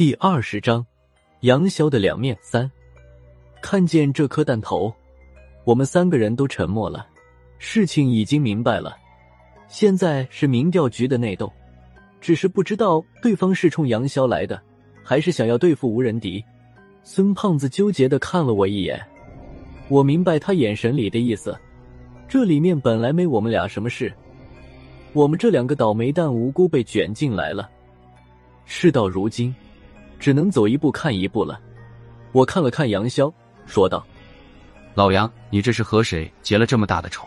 第二十章，杨潇的两面三。看见这颗弹头，我们三个人都沉默了。事情已经明白了，现在是民调局的内斗，只是不知道对方是冲杨潇来的，还是想要对付无人敌。孙胖子纠结的看了我一眼，我明白他眼神里的意思。这里面本来没我们俩什么事，我们这两个倒霉蛋无辜被卷进来了。事到如今。只能走一步看一步了。我看了看杨潇，说道：“老杨，你这是和谁结了这么大的仇？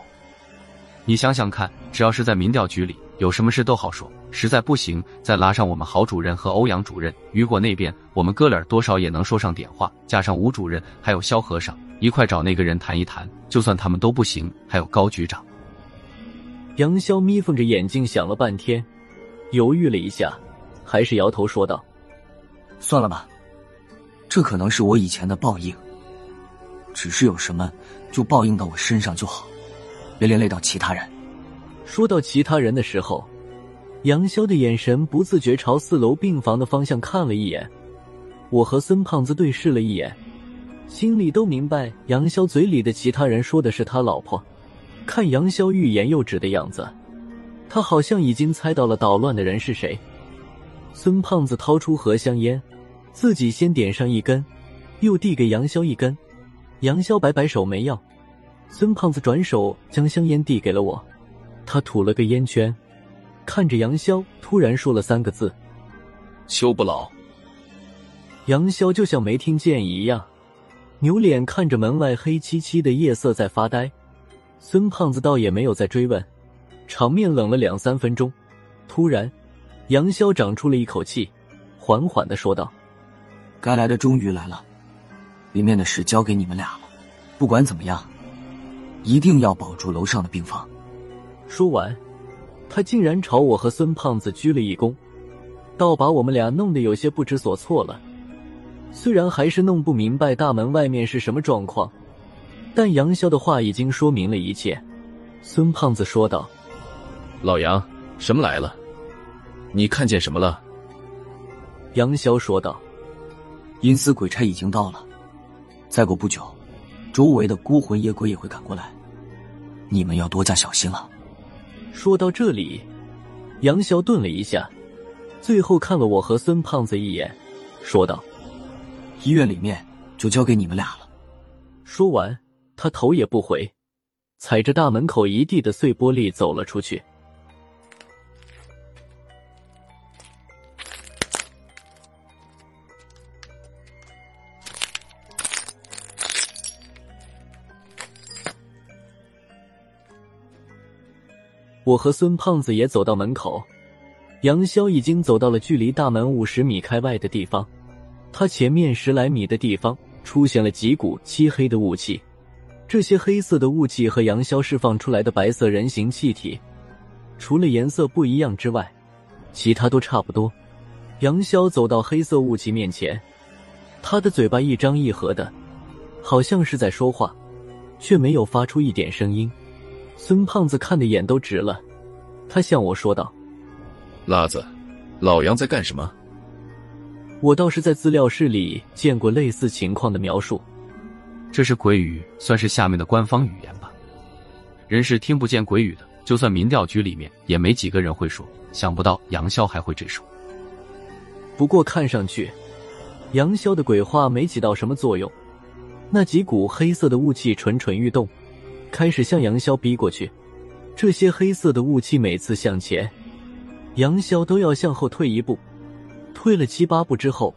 你想想看，只要是在民调局里，有什么事都好说。实在不行，再拉上我们郝主任和欧阳主任。雨果那边，我们哥俩多少也能说上点话。加上吴主任还有肖和尚，一块找那个人谈一谈。就算他们都不行，还有高局长。”杨潇眯缝着眼睛想了半天，犹豫了一下，还是摇头说道。算了吧，这可能是我以前的报应。只是有什么就报应到我身上就好，别连累到其他人。说到其他人的时候，杨潇的眼神不自觉朝四楼病房的方向看了一眼。我和孙胖子对视了一眼，心里都明白杨潇嘴里的其他人说的是他老婆。看杨潇欲言又止的样子，他好像已经猜到了捣乱的人是谁。孙胖子掏出盒香烟。自己先点上一根，又递给杨潇一根。杨潇摆摆手没要。孙胖子转手将香烟递给了我，他吐了个烟圈，看着杨潇，突然说了三个字：“修不老。”杨潇就像没听见一样，扭脸看着门外黑漆漆的夜色在发呆。孙胖子倒也没有再追问，场面冷了两三分钟。突然，杨潇长出了一口气，缓缓的说道。该来的终于来了，里面的事交给你们俩了。不管怎么样，一定要保住楼上的病房。说完，他竟然朝我和孙胖子鞠了一躬，倒把我们俩弄得有些不知所措了。虽然还是弄不明白大门外面是什么状况，但杨潇的话已经说明了一切。孙胖子说道：“老杨，什么来了？你看见什么了？”杨潇说道。阴司鬼差已经到了，再过不久，周围的孤魂野鬼也会赶过来，你们要多加小心了。说到这里，杨潇顿了一下，最后看了我和孙胖子一眼，说道：“医院里面就交给你们俩了。”说完，他头也不回，踩着大门口一地的碎玻璃走了出去。我和孙胖子也走到门口，杨潇已经走到了距离大门五十米开外的地方。他前面十来米的地方出现了几股漆黑的雾气，这些黑色的雾气和杨潇释放出来的白色人形气体，除了颜色不一样之外，其他都差不多。杨潇走到黑色雾气面前，他的嘴巴一张一合的，好像是在说话，却没有发出一点声音。孙胖子看的眼都直了，他向我说道：“辣子，老杨在干什么？”我倒是在资料室里见过类似情况的描述。这是鬼语，算是下面的官方语言吧。人是听不见鬼语的，就算民调局里面也没几个人会说。想不到杨潇还会这手。不过看上去，杨潇的鬼话没起到什么作用。那几股黑色的雾气蠢蠢欲动。开始向杨潇逼过去，这些黑色的雾气每次向前，杨潇都要向后退一步。退了七八步之后，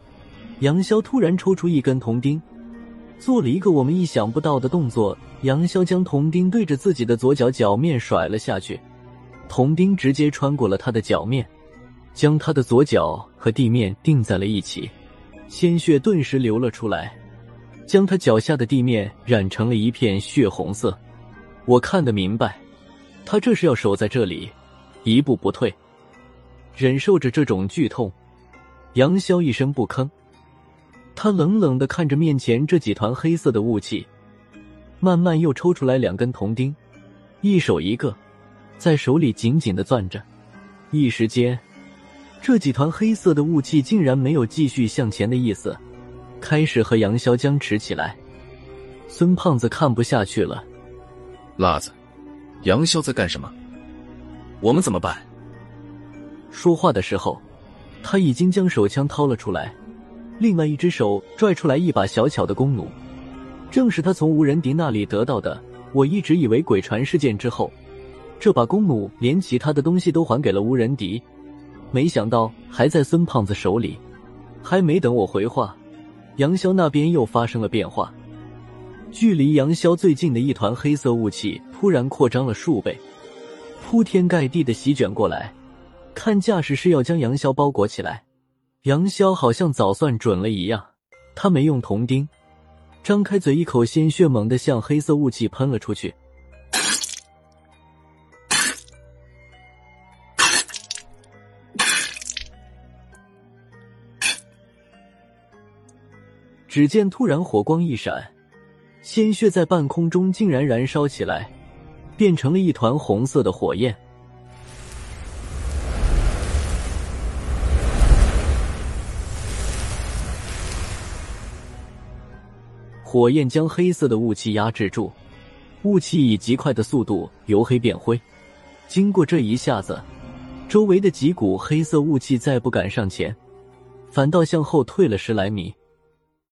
杨潇突然抽出一根铜钉，做了一个我们意想不到的动作。杨潇将铜钉对着自己的左脚脚面甩了下去，铜钉直接穿过了他的脚面，将他的左脚和地面钉在了一起，鲜血顿时流了出来，将他脚下的地面染成了一片血红色。我看得明白，他这是要守在这里，一步不退，忍受着这种剧痛。杨潇一声不吭，他冷冷的看着面前这几团黑色的雾气，慢慢又抽出来两根铜钉，一手一个，在手里紧紧的攥着。一时间，这几团黑色的雾气竟然没有继续向前的意思，开始和杨潇僵持起来。孙胖子看不下去了，辣子，杨潇在干什么？我们怎么办？说话的时候，他已经将手枪掏了出来，另外一只手拽出来一把小巧的弓弩，正是他从无人敌那里得到的。我一直以为鬼船事件之后，这把弓弩连其他的东西都还给了无人敌，没想到还在孙胖子手里。还没等我回话，杨潇那边又发生了变化。距离杨潇最近的一团黑色雾气突然扩张了数倍，铺天盖地的席卷过来，看架势是要将杨潇包裹起来。杨潇好像早算准了一样，他没用铜钉，张开嘴，一口鲜血猛地向黑色雾气喷了出去。只见突然火光一闪。鲜血在半空中竟然燃烧起来，变成了一团红色的火焰。火焰将黑色的雾气压制住，雾气以极快的速度由黑变灰。经过这一下子，周围的几股黑色雾气再不敢上前，反倒向后退了十来米。